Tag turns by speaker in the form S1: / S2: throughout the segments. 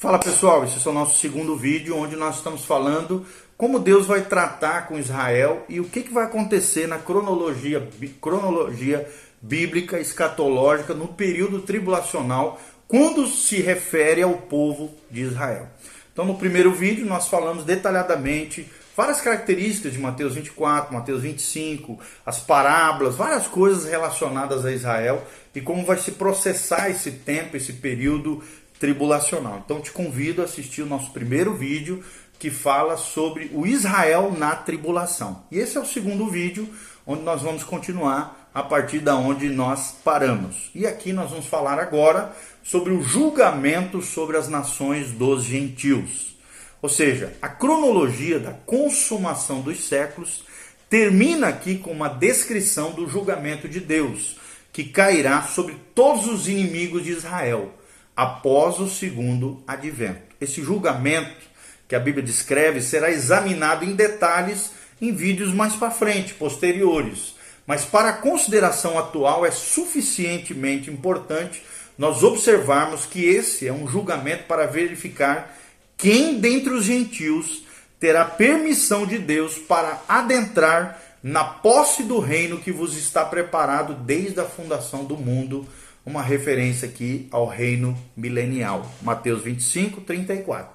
S1: Fala pessoal, esse é o nosso segundo vídeo onde nós estamos falando como Deus vai tratar com Israel e o que, que vai acontecer na cronologia, cronologia bíblica escatológica no período tribulacional quando se refere ao povo de Israel. Então no primeiro vídeo nós falamos detalhadamente várias características de Mateus 24, Mateus 25, as parábolas, várias coisas relacionadas a Israel e como vai se processar esse tempo, esse período tribulacional. Então te convido a assistir o nosso primeiro vídeo que fala sobre o Israel na tribulação. E esse é o segundo vídeo onde nós vamos continuar a partir da onde nós paramos. E aqui nós vamos falar agora sobre o julgamento sobre as nações dos gentios. Ou seja, a cronologia da consumação dos séculos termina aqui com uma descrição do julgamento de Deus, que cairá sobre todos os inimigos de Israel após o segundo advento. Esse julgamento que a Bíblia descreve será examinado em detalhes em vídeos mais para frente, posteriores. Mas para a consideração atual é suficientemente importante nós observarmos que esse é um julgamento para verificar quem dentre os gentios terá permissão de Deus para adentrar na posse do reino que vos está preparado desde a fundação do mundo uma referência aqui ao reino milenial. Mateus 25, 34.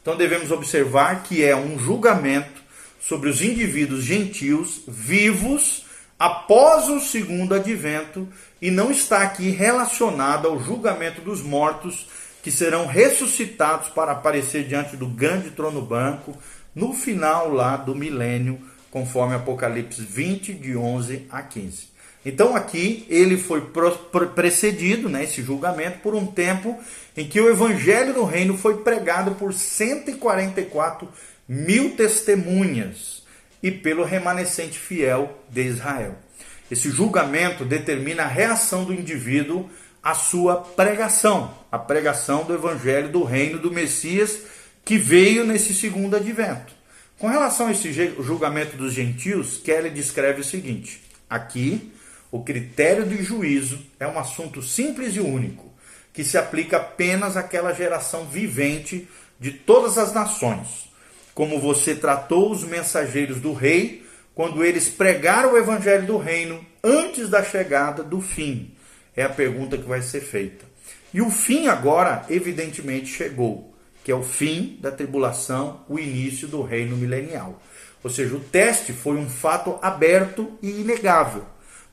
S1: Então devemos observar que é um julgamento sobre os indivíduos gentios vivos após o segundo advento e não está aqui relacionado ao julgamento dos mortos que serão ressuscitados para aparecer diante do grande trono branco no final lá do milênio, conforme Apocalipse 20 de 11 a 15. Então aqui ele foi precedido, né, esse julgamento, por um tempo em que o evangelho do reino foi pregado por 144 mil testemunhas e pelo remanescente fiel de Israel. Esse julgamento determina a reação do indivíduo à sua pregação, a pregação do evangelho do reino do Messias que veio nesse segundo advento. Com relação a esse julgamento dos gentios, Kelly descreve o seguinte: aqui o critério de juízo é um assunto simples e único, que se aplica apenas àquela geração vivente de todas as nações. Como você tratou os mensageiros do rei quando eles pregaram o evangelho do reino antes da chegada do fim? É a pergunta que vai ser feita. E o fim agora, evidentemente, chegou, que é o fim da tribulação, o início do reino milenial. Ou seja, o teste foi um fato aberto e inegável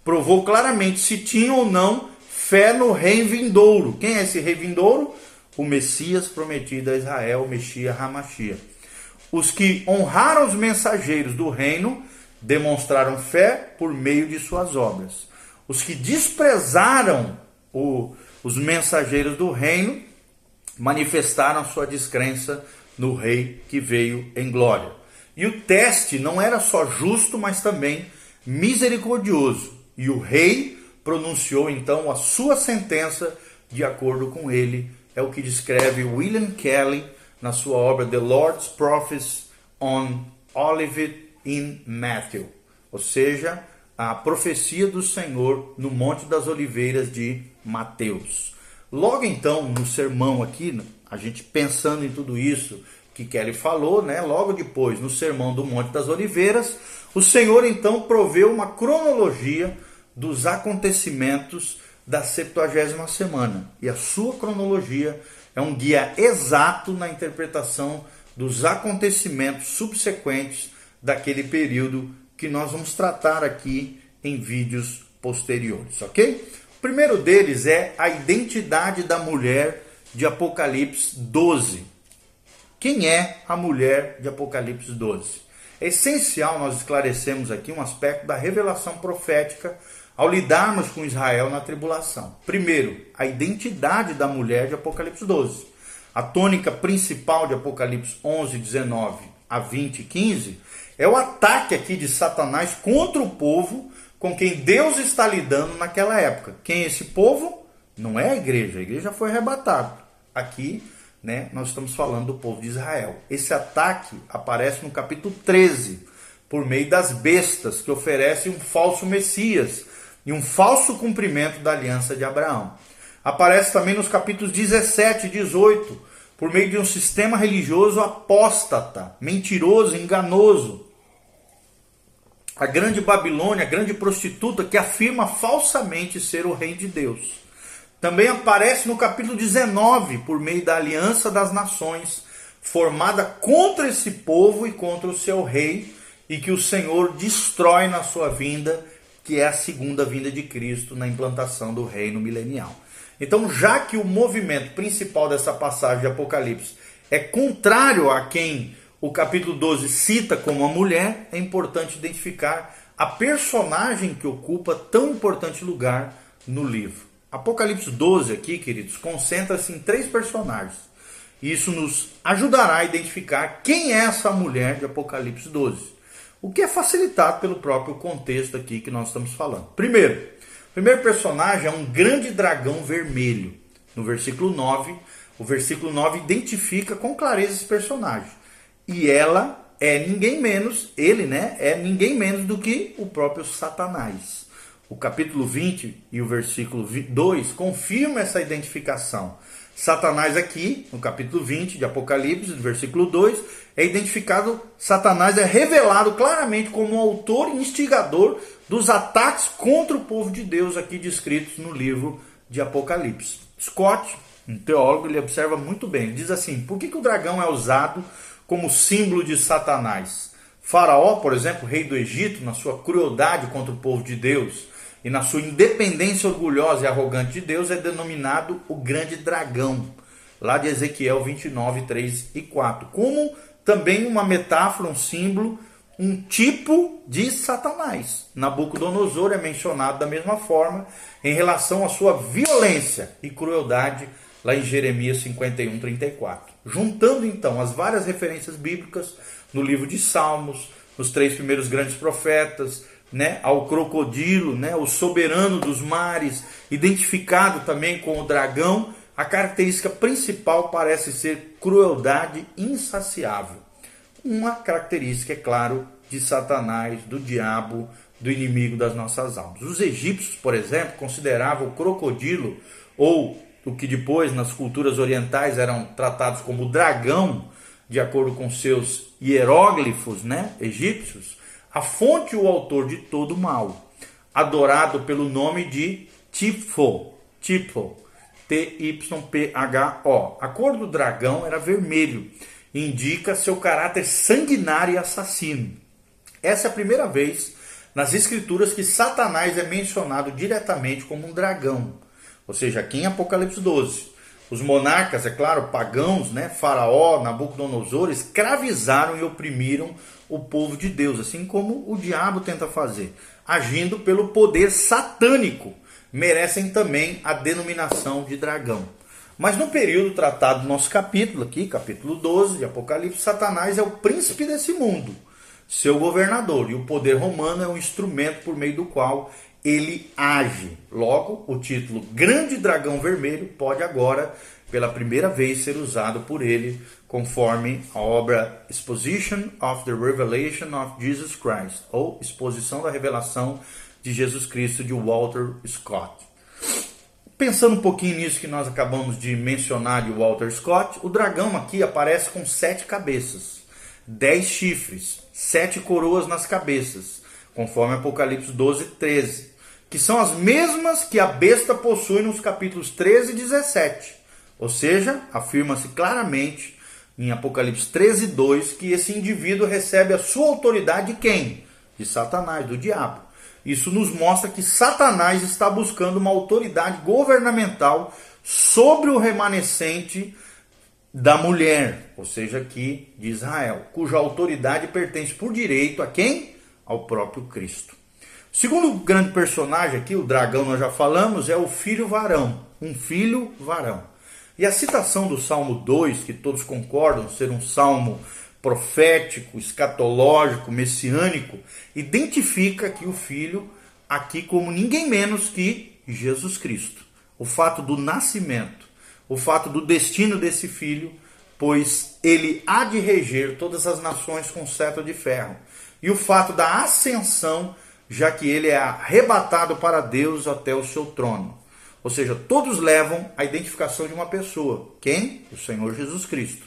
S1: provou claramente se tinha ou não fé no rei vindouro. Quem é esse rei vindouro? O Messias prometido a Israel, Messias Hamashia. Os que honraram os mensageiros do reino demonstraram fé por meio de suas obras. Os que desprezaram o, os mensageiros do reino manifestaram sua descrença no rei que veio em glória. E o teste não era só justo, mas também misericordioso. E o rei pronunciou então a sua sentença de acordo com ele. É o que descreve William Kelly na sua obra The Lord's Prophets on Olivet in Matthew, ou seja, a profecia do Senhor no Monte das Oliveiras de Mateus. Logo então, no sermão aqui, a gente pensando em tudo isso que Kelly falou, né? Logo depois, no sermão do Monte das Oliveiras, o Senhor então proveu uma cronologia dos acontecimentos da 70 semana. E a sua cronologia é um guia exato na interpretação dos acontecimentos subsequentes daquele período que nós vamos tratar aqui em vídeos posteriores, ok? O primeiro deles é a identidade da mulher de Apocalipse 12. Quem é a mulher de Apocalipse 12? É essencial nós esclarecermos aqui um aspecto da revelação profética ao lidarmos com Israel na tribulação. Primeiro, a identidade da mulher de Apocalipse 12. A tônica principal de Apocalipse 11, 19 a 20 e 15 é o ataque aqui de Satanás contra o povo com quem Deus está lidando naquela época. Quem é esse povo? Não é a igreja, a igreja foi arrebatada. Aqui, né, nós estamos falando do povo de Israel. Esse ataque aparece no capítulo 13, por meio das bestas que oferecem um falso Messias e um falso cumprimento da aliança de Abraão. Aparece também nos capítulos 17 e 18, por meio de um sistema religioso apóstata, mentiroso, enganoso. A grande Babilônia, a grande prostituta que afirma falsamente ser o rei de Deus. Também aparece no capítulo 19, por meio da aliança das nações, formada contra esse povo e contra o seu rei, e que o Senhor destrói na sua vinda, que é a segunda vinda de Cristo na implantação do reino milenial. Então, já que o movimento principal dessa passagem de Apocalipse é contrário a quem o capítulo 12 cita como a mulher, é importante identificar a personagem que ocupa tão importante lugar no livro. Apocalipse 12 aqui, queridos, concentra-se em três personagens. Isso nos ajudará a identificar quem é essa mulher de Apocalipse 12. O que é facilitado pelo próprio contexto aqui que nós estamos falando. Primeiro, o primeiro personagem é um grande dragão vermelho. No versículo 9, o versículo 9 identifica com clareza esse personagem. E ela é ninguém menos, ele, né? É ninguém menos do que o próprio Satanás. O capítulo 20 e o versículo 2 confirma essa identificação. Satanás aqui, no capítulo 20 de Apocalipse, versículo 2, é identificado, Satanás é revelado claramente como o autor e instigador dos ataques contra o povo de Deus aqui descritos no livro de Apocalipse. Scott, um teólogo, ele observa muito bem, ele diz assim, por que, que o dragão é usado como símbolo de Satanás? Faraó, por exemplo, rei do Egito, na sua crueldade contra o povo de Deus, e na sua independência orgulhosa e arrogante de Deus é denominado o grande dragão, lá de Ezequiel 29, 3 e 4. Como também uma metáfora, um símbolo, um tipo de Satanás. Nabucodonosor é mencionado da mesma forma em relação à sua violência e crueldade, lá em Jeremias 51, 34. Juntando então as várias referências bíblicas no livro de Salmos, nos três primeiros grandes profetas, né, ao crocodilo, né, o soberano dos mares, identificado também com o dragão, a característica principal parece ser crueldade insaciável. Uma característica, é claro, de Satanás, do diabo, do inimigo das nossas almas. Os egípcios, por exemplo, consideravam o crocodilo, ou o que depois nas culturas orientais eram tratados como dragão, de acordo com seus hieróglifos né, egípcios, a fonte e o autor de todo mal, adorado pelo nome de Tifo, Tifo, T-Y-P-H-O. A cor do dragão era vermelho, indica seu caráter sanguinário e assassino. Essa é a primeira vez nas escrituras que Satanás é mencionado diretamente como um dragão, ou seja, aqui em Apocalipse 12. Os monarcas, é claro, pagãos, né, Faraó, Nabucodonosor, escravizaram e oprimiram o povo de Deus, assim como o diabo tenta fazer, agindo pelo poder satânico, merecem também a denominação de dragão. Mas no período tratado no nosso capítulo aqui, capítulo 12 de Apocalipse, Satanás é o príncipe desse mundo, seu governador, e o poder romano é um instrumento por meio do qual ele age. Logo, o título Grande Dragão Vermelho pode agora, pela primeira vez, ser usado por ele, conforme a obra Exposition of the Revelation of Jesus Christ, ou Exposição da Revelação de Jesus Cristo, de Walter Scott. Pensando um pouquinho nisso que nós acabamos de mencionar de Walter Scott, o dragão aqui aparece com sete cabeças, dez chifres, sete coroas nas cabeças, conforme Apocalipse 12, 13 que são as mesmas que a besta possui nos capítulos 13 e 17. Ou seja, afirma-se claramente em Apocalipse 13, 2 que esse indivíduo recebe a sua autoridade de quem? De Satanás, do diabo. Isso nos mostra que Satanás está buscando uma autoridade governamental sobre o remanescente da mulher, ou seja, aqui de Israel, cuja autoridade pertence por direito a quem? Ao próprio Cristo. Segundo grande personagem aqui, o dragão nós já falamos, é o filho varão, um filho varão. E a citação do Salmo 2, que todos concordam ser um salmo profético, escatológico, messiânico, identifica que o filho aqui como ninguém menos que Jesus Cristo. O fato do nascimento, o fato do destino desse filho, pois ele há de reger todas as nações com cetro de ferro. E o fato da ascensão já que ele é arrebatado para Deus até o seu trono. Ou seja, todos levam à identificação de uma pessoa. Quem? O Senhor Jesus Cristo.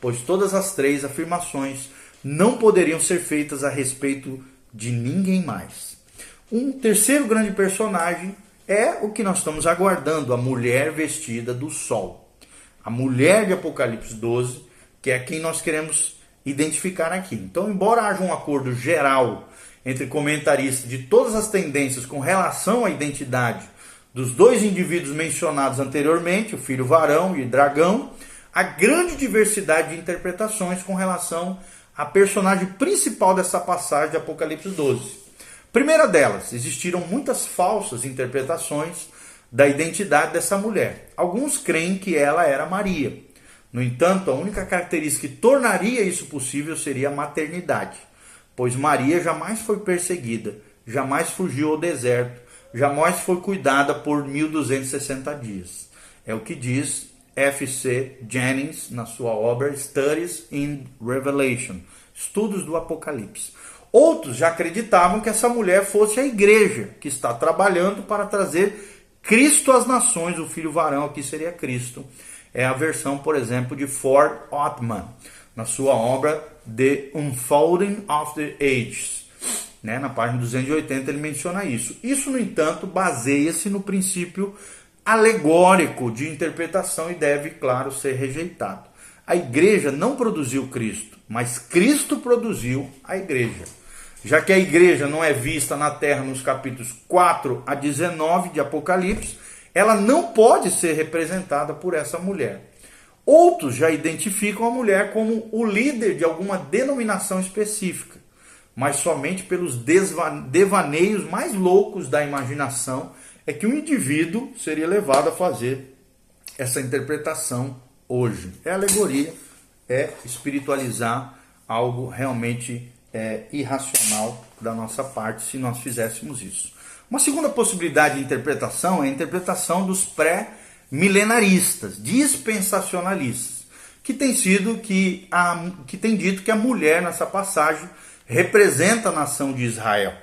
S1: Pois todas as três afirmações não poderiam ser feitas a respeito de ninguém mais. Um terceiro grande personagem é o que nós estamos aguardando, a mulher vestida do sol. A mulher de Apocalipse 12, que é quem nós queremos identificar aqui. Então, embora haja um acordo geral entre comentaristas de todas as tendências com relação à identidade dos dois indivíduos mencionados anteriormente, o filho varão e dragão, há grande diversidade de interpretações com relação à personagem principal dessa passagem de Apocalipse 12. Primeira delas, existiram muitas falsas interpretações da identidade dessa mulher. Alguns creem que ela era Maria. No entanto, a única característica que tornaria isso possível seria a maternidade, pois Maria jamais foi perseguida, jamais fugiu ao deserto, jamais foi cuidada por 1260 dias. É o que diz F.C. Jennings na sua obra Studies in Revelation, Estudos do Apocalipse. Outros já acreditavam que essa mulher fosse a igreja que está trabalhando para trazer Cristo às nações, o filho varão aqui seria Cristo. É a versão, por exemplo, de Ford Ottman, na sua obra The Unfolding of the Ages. Né? Na página 280 ele menciona isso. Isso, no entanto, baseia-se no princípio alegórico de interpretação e deve, claro, ser rejeitado. A igreja não produziu Cristo, mas Cristo produziu a igreja. Já que a igreja não é vista na terra nos capítulos 4 a 19 de Apocalipse, ela não pode ser representada por essa mulher. Outros já identificam a mulher como o líder de alguma denominação específica, mas somente pelos devaneios mais loucos da imaginação é que um indivíduo seria levado a fazer essa interpretação hoje. É alegoria, é espiritualizar algo realmente é, irracional da nossa parte se nós fizéssemos isso. Uma segunda possibilidade de interpretação é a interpretação dos pré-milenaristas, dispensacionalistas, que tem sido que, a, que tem dito que a mulher nessa passagem representa a nação de Israel.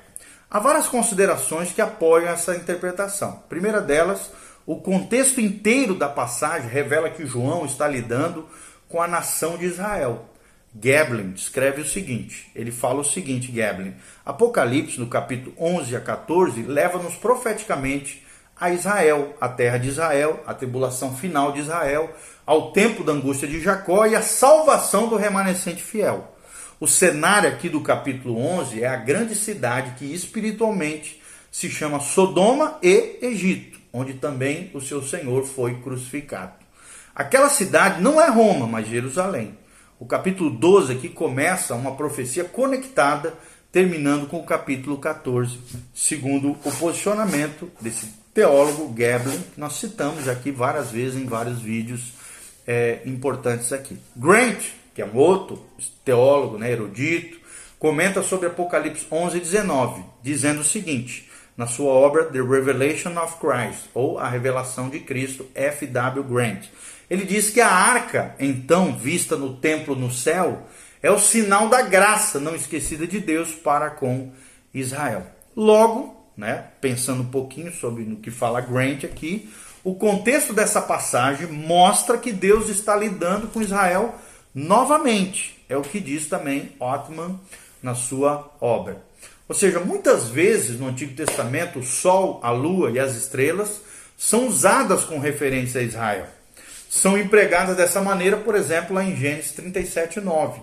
S1: Há várias considerações que apoiam essa interpretação. Primeira delas, o contexto inteiro da passagem revela que João está lidando com a nação de Israel. Gablin escreve o seguinte, ele fala o seguinte, Gablin, Apocalipse, no capítulo 11 a 14, leva-nos profeticamente a Israel, a terra de Israel, a tribulação final de Israel, ao tempo da angústia de Jacó e a salvação do remanescente fiel. O cenário aqui do capítulo 11 é a grande cidade que espiritualmente se chama Sodoma e Egito, onde também o seu Senhor foi crucificado. Aquela cidade não é Roma, mas Jerusalém. O capítulo 12 aqui começa uma profecia conectada, terminando com o capítulo 14, segundo o posicionamento desse teólogo Gablin, que nós citamos aqui várias vezes em vários vídeos é, importantes aqui. Grant, que é um outro teólogo, né, erudito, comenta sobre Apocalipse 11 e 19, dizendo o seguinte, na sua obra The Revelation of Christ, ou A Revelação de Cristo, F. W. Grant. Ele diz que a arca, então, vista no templo no céu, é o sinal da graça não esquecida de Deus para com Israel. Logo, né, pensando um pouquinho sobre o que fala Grant aqui, o contexto dessa passagem mostra que Deus está lidando com Israel novamente. É o que diz também Ottman na sua obra. Ou seja, muitas vezes no Antigo Testamento o sol, a lua e as estrelas são usadas com referência a Israel são empregadas dessa maneira, por exemplo, lá em Gênesis 37, 9,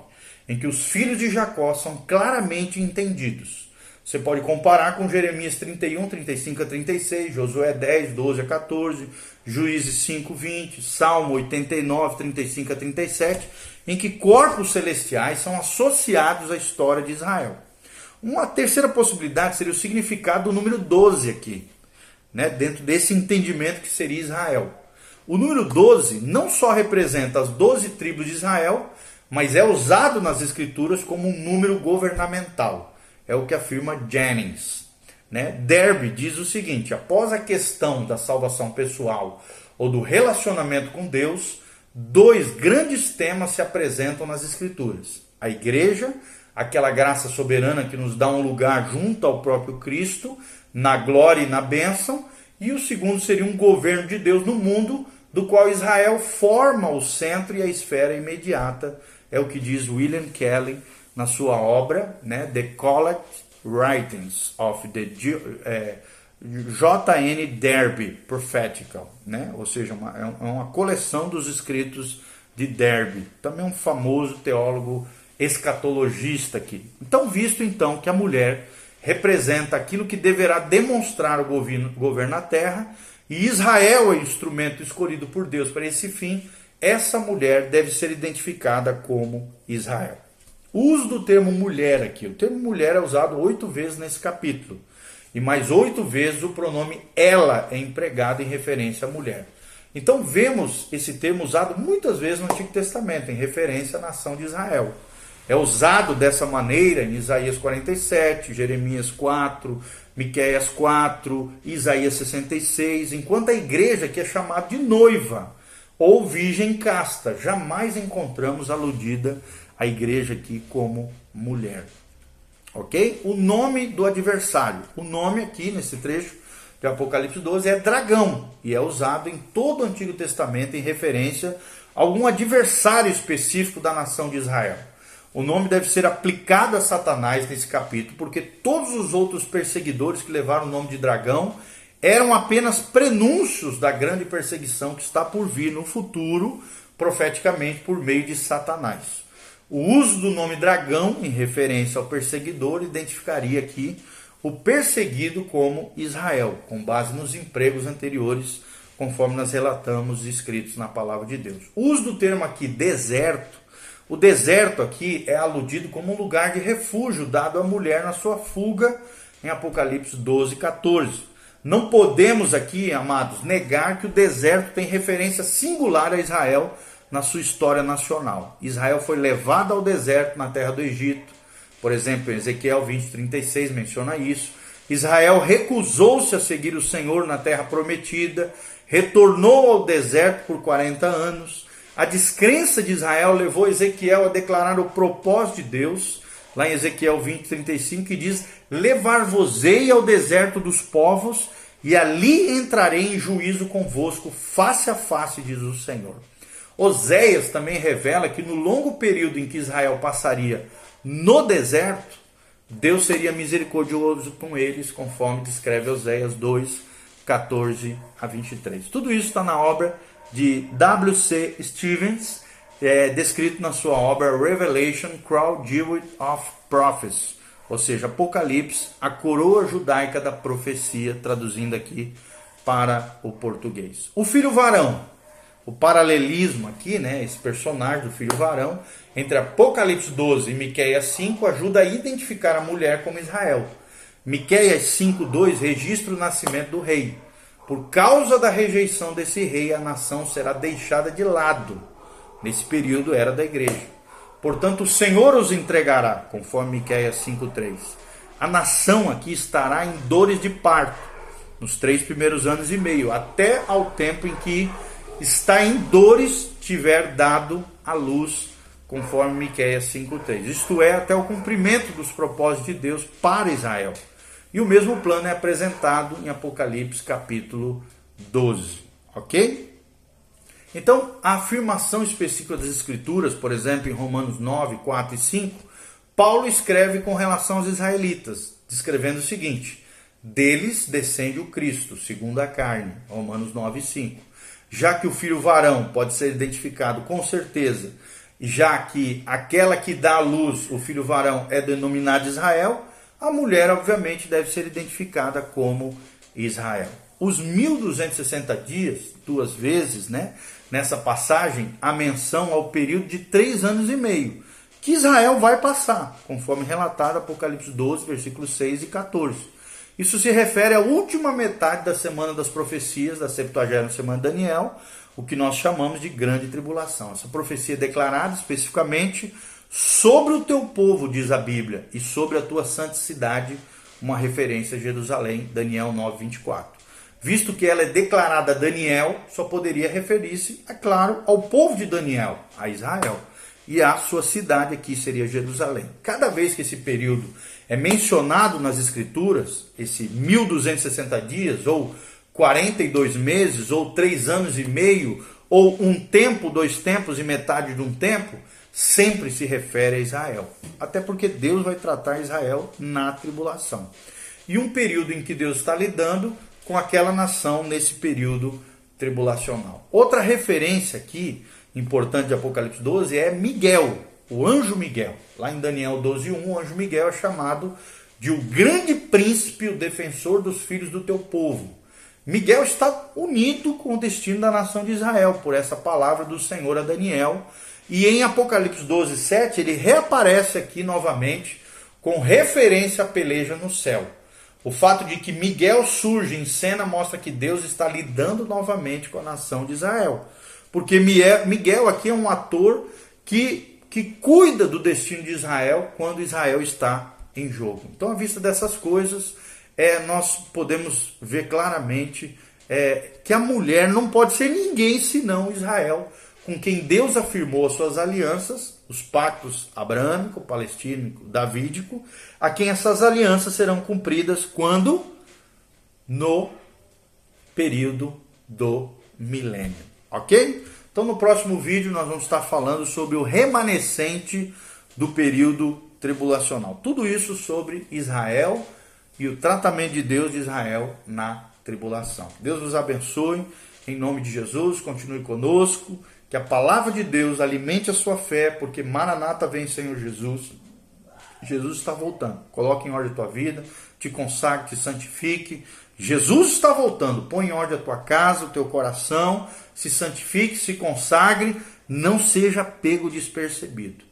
S1: em que os filhos de Jacó são claramente entendidos. Você pode comparar com Jeremias 31, 35 a 36, Josué 10, 12 a 14, Juízes 5, 20, Salmo 89, 35 a 37, em que corpos celestiais são associados à história de Israel. Uma terceira possibilidade seria o significado do número 12 aqui, né, dentro desse entendimento que seria Israel. O número 12 não só representa as 12 tribos de Israel, mas é usado nas escrituras como um número governamental. É o que afirma Jennings. Né? Derby diz o seguinte: após a questão da salvação pessoal ou do relacionamento com Deus, dois grandes temas se apresentam nas escrituras: a igreja, aquela graça soberana que nos dá um lugar junto ao próprio Cristo, na glória e na bênção, E o segundo seria um governo de Deus no mundo, do qual Israel forma o centro e a esfera imediata. É o que diz William Kelly na sua obra, né, The Collect Writings of the é, J.N. Derby Prophetical, né? ou seja, uma, é, é uma coleção dos escritos de Derby, também um famoso teólogo escatologista aqui. Então, visto então que a mulher representa aquilo que deverá demonstrar o governo, governo na terra, e Israel é o instrumento escolhido por Deus para esse fim, essa mulher deve ser identificada como Israel. O uso do termo mulher aqui, o termo mulher é usado oito vezes nesse capítulo, e mais oito vezes o pronome ela é empregado em referência à mulher. Então vemos esse termo usado muitas vezes no Antigo Testamento, em referência à nação de Israel. É usado dessa maneira em Isaías 47, Jeremias 4, Miqueias 4, Isaías 66, enquanto a igreja que é chamada de noiva ou virgem casta, jamais encontramos aludida a igreja aqui como mulher. OK? O nome do adversário, o nome aqui nesse trecho de Apocalipse 12 é dragão e é usado em todo o Antigo Testamento em referência a algum adversário específico da nação de Israel. O nome deve ser aplicado a Satanás nesse capítulo, porque todos os outros perseguidores que levaram o nome de dragão eram apenas prenúncios da grande perseguição que está por vir no futuro, profeticamente por meio de Satanás. O uso do nome dragão, em referência ao perseguidor, identificaria aqui o perseguido como Israel, com base nos empregos anteriores, conforme nós relatamos escritos na palavra de Deus. O uso do termo aqui deserto o deserto aqui é aludido como um lugar de refúgio dado à mulher na sua fuga em Apocalipse 12, 14. Não podemos aqui, amados, negar que o deserto tem referência singular a Israel na sua história nacional. Israel foi levado ao deserto na terra do Egito. Por exemplo, em Ezequiel 20, 36 menciona isso. Israel recusou-se a seguir o Senhor na terra prometida, retornou ao deserto por 40 anos. A descrença de Israel levou Ezequiel a declarar o propósito de Deus, lá em Ezequiel 20, 35, que diz: Levar-vos-ei ao deserto dos povos, e ali entrarei em juízo convosco, face a face, diz o Senhor. Oséias também revela que no longo período em que Israel passaria no deserto, Deus seria misericordioso com eles, conforme descreve Oséias 2, 14 a 23. Tudo isso está na obra de W.C. Stevens, é, descrito na sua obra Revelation, Crown Jewel of Prophecy, ou seja, Apocalipse, a coroa judaica da profecia, traduzindo aqui para o português. O filho varão, o paralelismo aqui, né, esse personagem do filho varão, entre Apocalipse 12 e Miqueias 5 ajuda a identificar a mulher como Israel. Miqueias 5:2 registra o nascimento do rei. Por causa da rejeição desse rei, a nação será deixada de lado. Nesse período era da igreja. Portanto, o Senhor os entregará, conforme Miqueias 5:3. A nação aqui estará em dores de parto nos três primeiros anos e meio, até ao tempo em que está em dores tiver dado a luz, conforme Miqueias 5:3. Isto é, até o cumprimento dos propósitos de Deus para Israel. E o mesmo plano é apresentado em Apocalipse capítulo 12, ok? Então, a afirmação específica das Escrituras, por exemplo, em Romanos 9, 4 e 5, Paulo escreve com relação aos israelitas, descrevendo o seguinte: Deles descende o Cristo, segundo a carne, Romanos 9, 5. Já que o filho varão pode ser identificado com certeza, já que aquela que dá a luz, o filho varão, é denominado Israel, a mulher, obviamente, deve ser identificada como Israel. Os 1260 dias, duas vezes, né? Nessa passagem, a menção ao período de três anos e meio, que Israel vai passar, conforme relatado Apocalipse 12, versículos 6 e 14. Isso se refere à última metade da semana das profecias, da 70 semana de Daniel, o que nós chamamos de grande tribulação. Essa profecia é declarada especificamente Sobre o teu povo, diz a Bíblia, e sobre a tua santa cidade, uma referência a Jerusalém, Daniel 9, 24. Visto que ela é declarada a Daniel, só poderia referir-se, é claro, ao povo de Daniel, a Israel. E a sua cidade aqui seria Jerusalém. Cada vez que esse período é mencionado nas Escrituras, esse 1260 dias, ou 42 meses, ou três anos e meio, ou um tempo, dois tempos e metade de um tempo, sempre se refere a Israel. Até porque Deus vai tratar Israel na tribulação. E um período em que Deus está lidando com aquela nação nesse período tribulacional. Outra referência aqui, importante de Apocalipse 12, é Miguel, o anjo Miguel. Lá em Daniel 12:1, o anjo Miguel é chamado de o grande príncipe, o defensor dos filhos do teu povo. Miguel está unido com o destino da nação de Israel por essa palavra do Senhor a Daniel. E em Apocalipse 12, 7, ele reaparece aqui novamente com referência à peleja no céu. O fato de que Miguel surge em cena mostra que Deus está lidando novamente com a nação de Israel. Porque Miguel aqui é um ator que, que cuida do destino de Israel quando Israel está em jogo. Então, à vista dessas coisas, é, nós podemos ver claramente é, que a mulher não pode ser ninguém senão Israel, com quem Deus afirmou as suas alianças, os pactos abrâmico, palestino, davídico, a quem essas alianças serão cumpridas quando? No período do milênio. Ok? Então, no próximo vídeo, nós vamos estar falando sobre o remanescente do período tribulacional. Tudo isso sobre Israel e o tratamento de Deus de Israel na tribulação. Deus nos abençoe, em nome de Jesus, continue conosco, que a palavra de Deus alimente a sua fé, porque Maranata vem, Senhor Jesus. Jesus está voltando. Coloque em ordem a tua vida, te consagre, te santifique. Jesus está voltando. Põe em ordem a tua casa, o teu coração, se santifique, se consagre, não seja pego despercebido.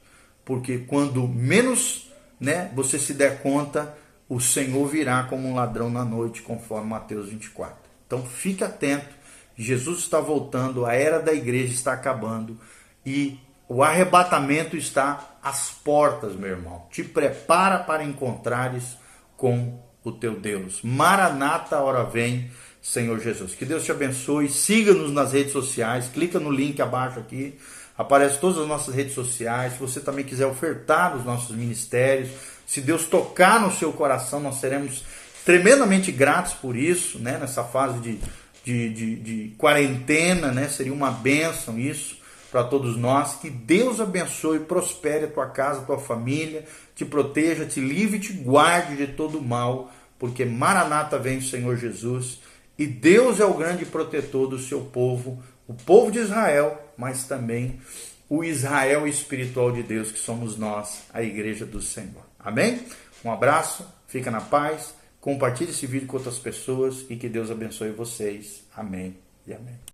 S1: Porque quando menos, né, você se der conta, o Senhor virá como um ladrão na noite, conforme Mateus 24. Então fique atento, Jesus está voltando, a era da igreja está acabando e o arrebatamento está às portas, meu irmão. Te prepara para encontrares com o teu Deus. Maranata, hora vem, Senhor Jesus. Que Deus te abençoe. Siga-nos nas redes sociais. Clica no link abaixo aqui. Aparece todas as nossas redes sociais. Se você também quiser ofertar nos nossos ministérios, se Deus tocar no seu coração, nós seremos tremendamente gratos por isso, né? Nessa fase de, de, de, de quarentena, né? Seria uma bênção isso para todos nós. Que Deus abençoe, prospere a tua casa, a tua família, te proteja, te livre e te guarde de todo mal, porque Maranata vem o Senhor Jesus e Deus é o grande protetor do seu povo, o povo de Israel, mas também o Israel espiritual de Deus, que somos nós, a igreja do Senhor. Amém? Um abraço, fica na paz, compartilhe esse vídeo com outras pessoas e que Deus abençoe vocês. Amém e amém.